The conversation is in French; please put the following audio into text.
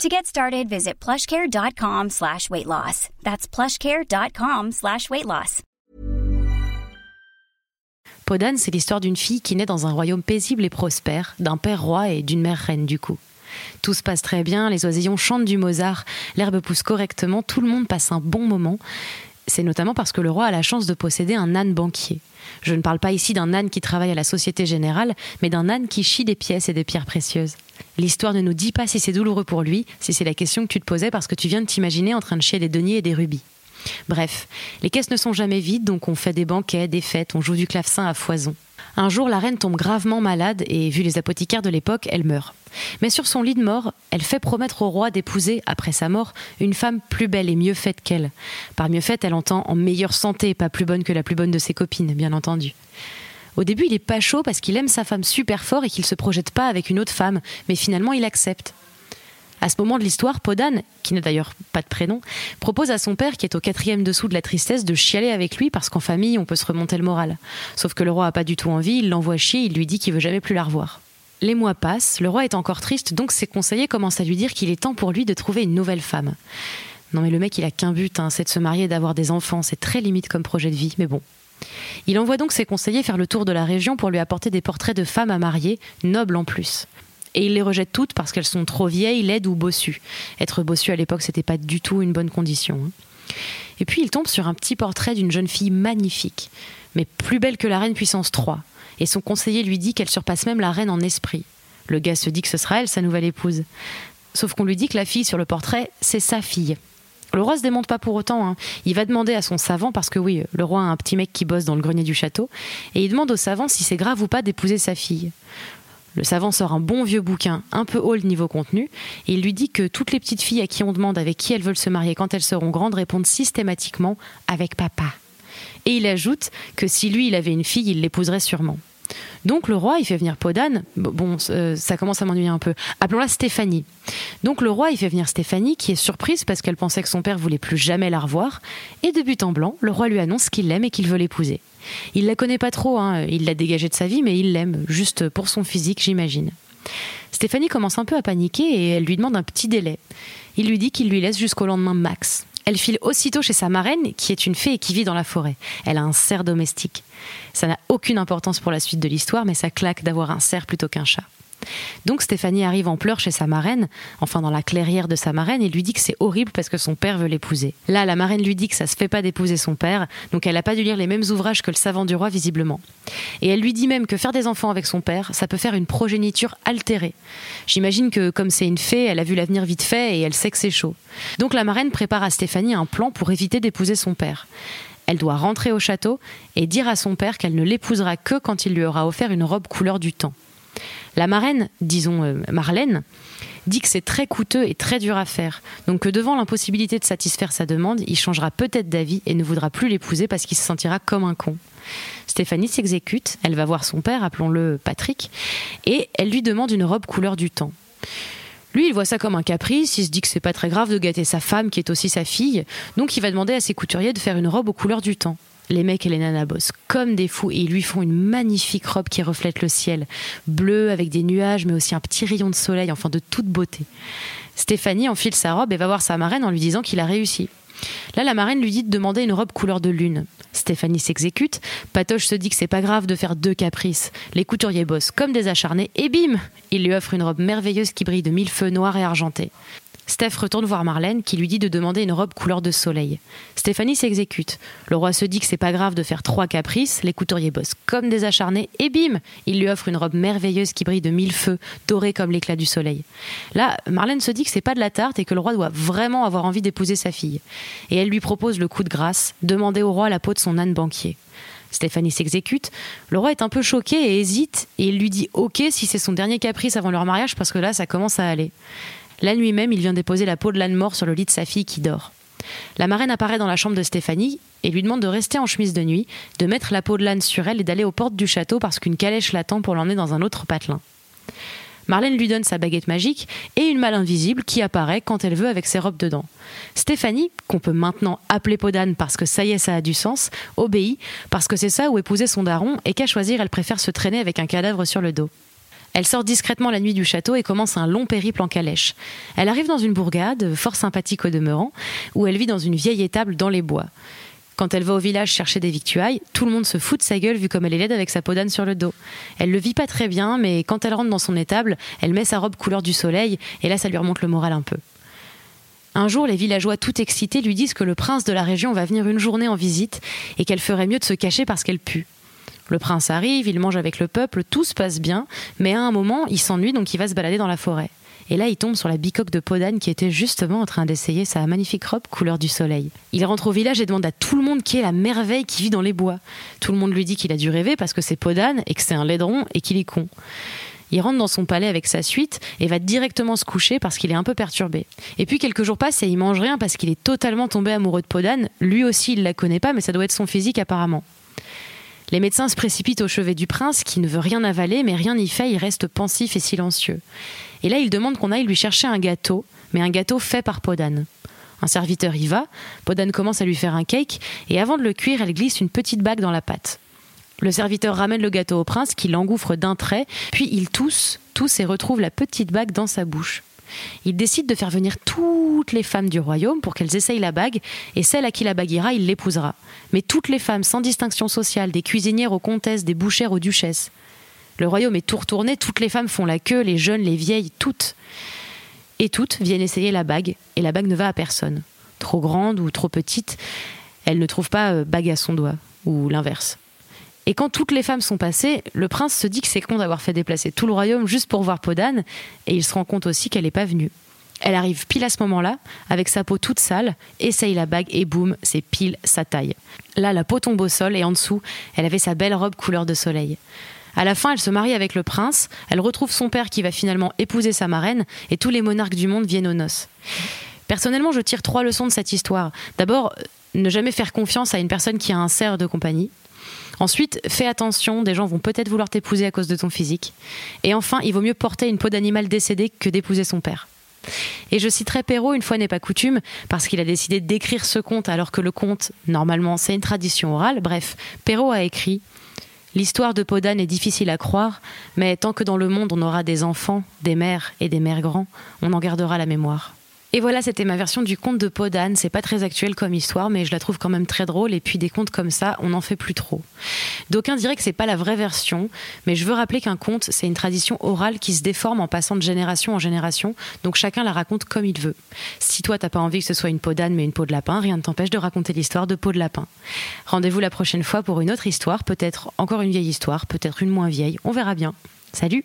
To get started, visit plushcare.com slash weight loss. That's plushcare.com slash weight loss. Podane, c'est l'histoire d'une fille qui naît dans un royaume paisible et prospère, d'un père roi et d'une mère reine du coup. Tout se passe très bien, les oisillons chantent du Mozart, l'herbe pousse correctement, tout le monde passe un bon moment. C'est notamment parce que le roi a la chance de posséder un âne banquier. Je ne parle pas ici d'un âne qui travaille à la Société Générale, mais d'un âne qui chie des pièces et des pierres précieuses. L'histoire ne nous dit pas si c'est douloureux pour lui, si c'est la question que tu te posais parce que tu viens de t'imaginer en train de chier des deniers et des rubis. Bref, les caisses ne sont jamais vides, donc on fait des banquets, des fêtes, on joue du clavecin à foison. Un jour, la reine tombe gravement malade et, vu les apothicaires de l'époque, elle meurt. Mais sur son lit de mort, elle fait promettre au roi d'épouser, après sa mort, une femme plus belle et mieux faite qu'elle. Par mieux faite, elle entend en meilleure santé, pas plus bonne que la plus bonne de ses copines, bien entendu. Au début, il est pas chaud parce qu'il aime sa femme super fort et qu'il se projette pas avec une autre femme, mais finalement il accepte. À ce moment de l'histoire, Podane, qui n'a d'ailleurs pas de prénom, propose à son père, qui est au quatrième dessous de la tristesse, de chialer avec lui parce qu'en famille, on peut se remonter le moral. Sauf que le roi a pas du tout envie, il l'envoie chier, il lui dit qu'il veut jamais plus la revoir. Les mois passent, le roi est encore triste, donc ses conseillers commencent à lui dire qu'il est temps pour lui de trouver une nouvelle femme. Non mais le mec, il a qu'un but, hein, c'est de se marier et d'avoir des enfants, c'est très limite comme projet de vie, mais bon. Il envoie donc ses conseillers faire le tour de la région pour lui apporter des portraits de femmes à marier, nobles en plus et il les rejette toutes parce qu'elles sont trop vieilles, laides ou bossues. Être bossu à l'époque, c'était pas du tout une bonne condition. hein. Et puis il tombe sur un petit portrait d'une jeune fille magnifique, mais plus belle que la reine puissance 3. Et son conseiller lui dit qu'elle surpasse même la reine en esprit. Le gars se dit que ce sera elle, sa nouvelle épouse. Sauf qu'on lui dit que la fille sur le portrait, c'est sa fille. Le roi se démonte pas pour autant. hein. Il va demander à son savant, parce que oui, le roi a un petit mec qui bosse dans le grenier du château, et il demande au savant si c'est grave ou pas d'épouser sa fille. Le savant sort un bon vieux bouquin, un peu haut le niveau contenu, et il lui dit que toutes les petites filles à qui on demande avec qui elles veulent se marier quand elles seront grandes répondent systématiquement avec papa. Et il ajoute que si lui il avait une fille, il l'épouserait sûrement. Donc le roi, il fait venir Podane. Bon, euh, ça commence à m'ennuyer un peu. Appelons-la Stéphanie. Donc le roi, il fait venir Stéphanie, qui est surprise parce qu'elle pensait que son père voulait plus jamais la revoir. Et de but en blanc, le roi lui annonce qu'il l'aime et qu'il veut l'épouser. Il la connaît pas trop, hein. il l'a dégagée de sa vie, mais il l'aime, juste pour son physique, j'imagine. Stéphanie commence un peu à paniquer et elle lui demande un petit délai. Il lui dit qu'il lui laisse jusqu'au lendemain max. Elle file aussitôt chez sa marraine, qui est une fée et qui vit dans la forêt. Elle a un cerf domestique. Ça n'a aucune importance pour la suite de l'histoire, mais ça claque d'avoir un cerf plutôt qu'un chat. Donc Stéphanie arrive en pleurs chez sa marraine, enfin dans la clairière de sa marraine, et lui dit que c'est horrible parce que son père veut l'épouser. Là, la marraine lui dit que ça se fait pas d'épouser son père, donc elle a pas dû lire les mêmes ouvrages que le savant du roi visiblement. Et elle lui dit même que faire des enfants avec son père, ça peut faire une progéniture altérée. J'imagine que comme c'est une fée, elle a vu l'avenir vite fait et elle sait que c'est chaud. Donc la marraine prépare à Stéphanie un plan pour éviter d'épouser son père. Elle doit rentrer au château et dire à son père qu'elle ne l'épousera que quand il lui aura offert une robe couleur du temps. La marraine, disons euh, Marlène, dit que c'est très coûteux et très dur à faire, donc que devant l'impossibilité de satisfaire sa demande, il changera peut-être d'avis et ne voudra plus l'épouser parce qu'il se sentira comme un con. Stéphanie s'exécute, elle va voir son père, appelons-le Patrick, et elle lui demande une robe couleur du temps. Lui, il voit ça comme un caprice, il se dit que c'est pas très grave de gâter sa femme qui est aussi sa fille, donc il va demander à ses couturiers de faire une robe aux couleurs du temps. Les mecs et les nanas bossent comme des fous et ils lui font une magnifique robe qui reflète le ciel, bleue avec des nuages mais aussi un petit rayon de soleil, enfin de toute beauté. Stéphanie enfile sa robe et va voir sa marraine en lui disant qu'il a réussi. Là, la marraine lui dit de demander une robe couleur de lune. Stéphanie s'exécute. Patoche se dit que c'est pas grave de faire deux caprices. Les couturiers bossent comme des acharnés et bim Il lui offre une robe merveilleuse qui brille de mille feux noirs et argentés. Steph retourne voir Marlène qui lui dit de demander une robe couleur de soleil. Stéphanie s'exécute. Le roi se dit que c'est pas grave de faire trois caprices, les couturiers bossent comme des acharnés et bim Il lui offre une robe merveilleuse qui brille de mille feux, dorée comme l'éclat du soleil. Là, Marlène se dit que c'est pas de la tarte et que le roi doit vraiment avoir envie d'épouser sa fille. Et elle lui propose le coup de grâce, demander au roi la peau de son âne banquier. Stéphanie s'exécute. Le roi est un peu choqué et hésite, et il lui dit ok si c'est son dernier caprice avant leur mariage parce que là ça commence à aller. La nuit même, il vient déposer la peau de l'âne mort sur le lit de sa fille qui dort. La marraine apparaît dans la chambre de Stéphanie et lui demande de rester en chemise de nuit, de mettre la peau de l'âne sur elle et d'aller aux portes du château parce qu'une calèche l'attend pour l'emmener dans un autre patelin. Marlène lui donne sa baguette magique et une malle invisible qui apparaît quand elle veut avec ses robes dedans. Stéphanie, qu'on peut maintenant appeler Podane parce que ça y est, ça a du sens, obéit parce que c'est ça où épouser son daron et qu'à choisir, elle préfère se traîner avec un cadavre sur le dos. Elle sort discrètement la nuit du château et commence un long périple en calèche. Elle arrive dans une bourgade, fort sympathique au demeurant, où elle vit dans une vieille étable dans les bois. Quand elle va au village chercher des victuailles, tout le monde se fout de sa gueule vu comme elle est laide avec sa peau d'âne sur le dos. Elle le vit pas très bien, mais quand elle rentre dans son étable, elle met sa robe couleur du soleil, et là ça lui remonte le moral un peu. Un jour, les villageois tout excités lui disent que le prince de la région va venir une journée en visite et qu'elle ferait mieux de se cacher parce qu'elle pue. Le prince arrive, il mange avec le peuple, tout se passe bien, mais à un moment, il s'ennuie donc il va se balader dans la forêt. Et là, il tombe sur la bicoque de Podane qui était justement en train d'essayer sa magnifique robe couleur du soleil. Il rentre au village et demande à tout le monde qui est la merveille qui vit dans les bois. Tout le monde lui dit qu'il a dû rêver parce que c'est Podane et que c'est un laidron et qu'il est con. Il rentre dans son palais avec sa suite et va directement se coucher parce qu'il est un peu perturbé. Et puis quelques jours passent et il mange rien parce qu'il est totalement tombé amoureux de Podane. Lui aussi, il la connaît pas, mais ça doit être son physique apparemment. Les médecins se précipitent au chevet du prince qui ne veut rien avaler, mais rien n'y fait, il reste pensif et silencieux. Et là, il demande qu'on aille lui chercher un gâteau, mais un gâteau fait par Podane. Un serviteur y va, Podane commence à lui faire un cake, et avant de le cuire, elle glisse une petite bague dans la pâte. Le serviteur ramène le gâteau au prince qui l'engouffre d'un trait, puis il tousse, tousse et retrouve la petite bague dans sa bouche. Il décide de faire venir toutes les femmes du royaume pour qu'elles essayent la bague, et celle à qui la bague ira, il l'épousera. Mais toutes les femmes, sans distinction sociale, des cuisinières aux comtesses, des bouchères aux duchesses. Le royaume est tout retourné, toutes les femmes font la queue, les jeunes, les vieilles, toutes. Et toutes viennent essayer la bague, et la bague ne va à personne. Trop grande ou trop petite, elle ne trouve pas euh, bague à son doigt, ou l'inverse. Et quand toutes les femmes sont passées, le prince se dit que c'est con d'avoir fait déplacer tout le royaume juste pour voir Podane, et il se rend compte aussi qu'elle n'est pas venue. Elle arrive pile à ce moment-là, avec sa peau toute sale, essaye la bague et boum, c'est pile sa taille. Là, la peau tombe au sol et en dessous, elle avait sa belle robe couleur de soleil. À la fin, elle se marie avec le prince, elle retrouve son père qui va finalement épouser sa marraine, et tous les monarques du monde viennent aux noces. Personnellement, je tire trois leçons de cette histoire. D'abord, ne jamais faire confiance à une personne qui a un cerf de compagnie. Ensuite, fais attention, des gens vont peut-être vouloir t'épouser à cause de ton physique. Et enfin, il vaut mieux porter une peau d'animal décédé que d'épouser son père. Et je citerai Perrault une fois n'est pas coutume, parce qu'il a décidé d'écrire ce conte alors que le conte, normalement, c'est une tradition orale. Bref, Perrault a écrit L'histoire de Podane est difficile à croire, mais tant que dans le monde on aura des enfants, des mères et des mères grands, on en gardera la mémoire. Et voilà, c'était ma version du conte de Podane. C'est pas très actuel comme histoire, mais je la trouve quand même très drôle. Et puis des contes comme ça, on n'en fait plus trop. D'aucuns diraient que c'est pas la vraie version, mais je veux rappeler qu'un conte, c'est une tradition orale qui se déforme en passant de génération en génération. Donc chacun la raconte comme il veut. Si toi t'as pas envie que ce soit une peau mais une peau de lapin, rien ne t'empêche de raconter l'histoire de peau de lapin. Rendez-vous la prochaine fois pour une autre histoire, peut-être encore une vieille histoire, peut-être une moins vieille. On verra bien. Salut.